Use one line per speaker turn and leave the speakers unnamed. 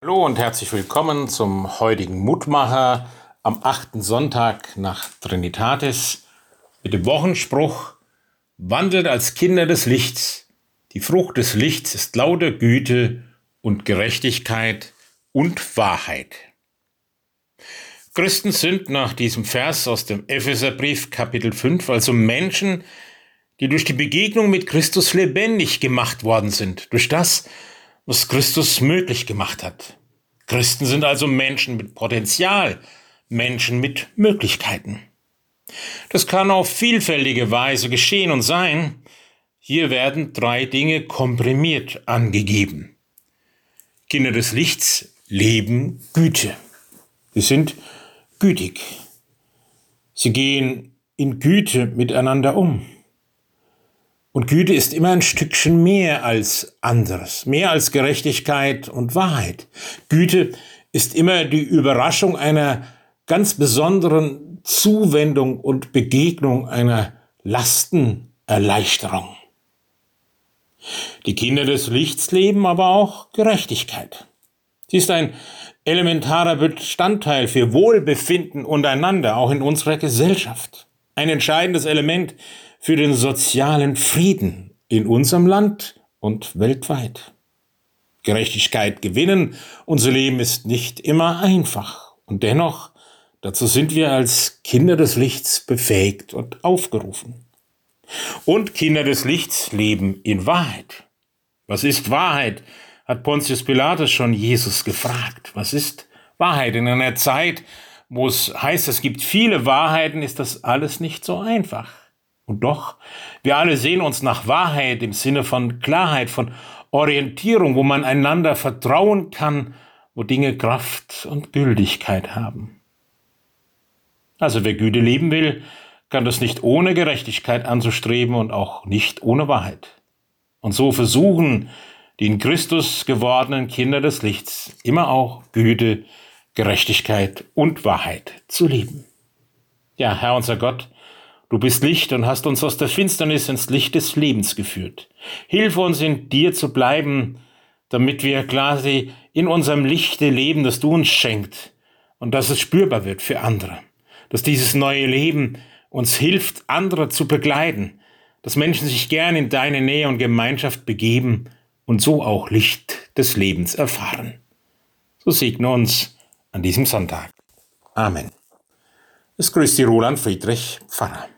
Hallo und herzlich willkommen zum heutigen Mutmacher am achten Sonntag nach Trinitatis mit dem Wochenspruch Wandelt als Kinder des Lichts. Die Frucht des Lichts ist lauter Güte und Gerechtigkeit und Wahrheit. Christen sind nach diesem Vers aus dem Epheserbrief Kapitel 5 also Menschen, die durch die Begegnung mit Christus lebendig gemacht worden sind, durch das, was Christus möglich gemacht hat. Christen sind also Menschen mit Potenzial, Menschen mit Möglichkeiten. Das kann auf vielfältige Weise geschehen und sein. Hier werden drei Dinge komprimiert angegeben. Kinder des Lichts leben Güte. Sie sind gütig. Sie gehen in Güte miteinander um. Und Güte ist immer ein Stückchen mehr als anderes, mehr als Gerechtigkeit und Wahrheit. Güte ist immer die Überraschung einer ganz besonderen Zuwendung und Begegnung einer Lastenerleichterung. Die Kinder des Lichts leben aber auch Gerechtigkeit. Sie ist ein elementarer Bestandteil für Wohlbefinden untereinander, auch in unserer Gesellschaft. Ein entscheidendes Element für den sozialen Frieden in unserem Land und weltweit. Gerechtigkeit gewinnen, unser Leben ist nicht immer einfach. Und dennoch, dazu sind wir als Kinder des Lichts befähigt und aufgerufen. Und Kinder des Lichts leben in Wahrheit. Was ist Wahrheit? hat Pontius Pilatus schon Jesus gefragt. Was ist Wahrheit? In einer Zeit, wo es heißt, es gibt viele Wahrheiten, ist das alles nicht so einfach. Und doch, wir alle sehen uns nach Wahrheit im Sinne von Klarheit, von Orientierung, wo man einander vertrauen kann, wo Dinge Kraft und Gültigkeit haben. Also wer Güte leben will, kann das nicht ohne Gerechtigkeit anzustreben und auch nicht ohne Wahrheit. Und so versuchen die in Christus gewordenen Kinder des Lichts immer auch Güte, Gerechtigkeit und Wahrheit zu leben. Ja, Herr unser Gott, Du bist Licht und hast uns aus der Finsternis ins Licht des Lebens geführt. Hilf uns in dir zu bleiben, damit wir quasi in unserem Lichte leben, das du uns schenkt und dass es spürbar wird für andere. Dass dieses neue Leben uns hilft, andere zu begleiten, dass Menschen sich gern in deine Nähe und Gemeinschaft begeben und so auch Licht des Lebens erfahren. So segne uns an diesem Sonntag. Amen. Es grüßt die Roland Friedrich Pfarrer.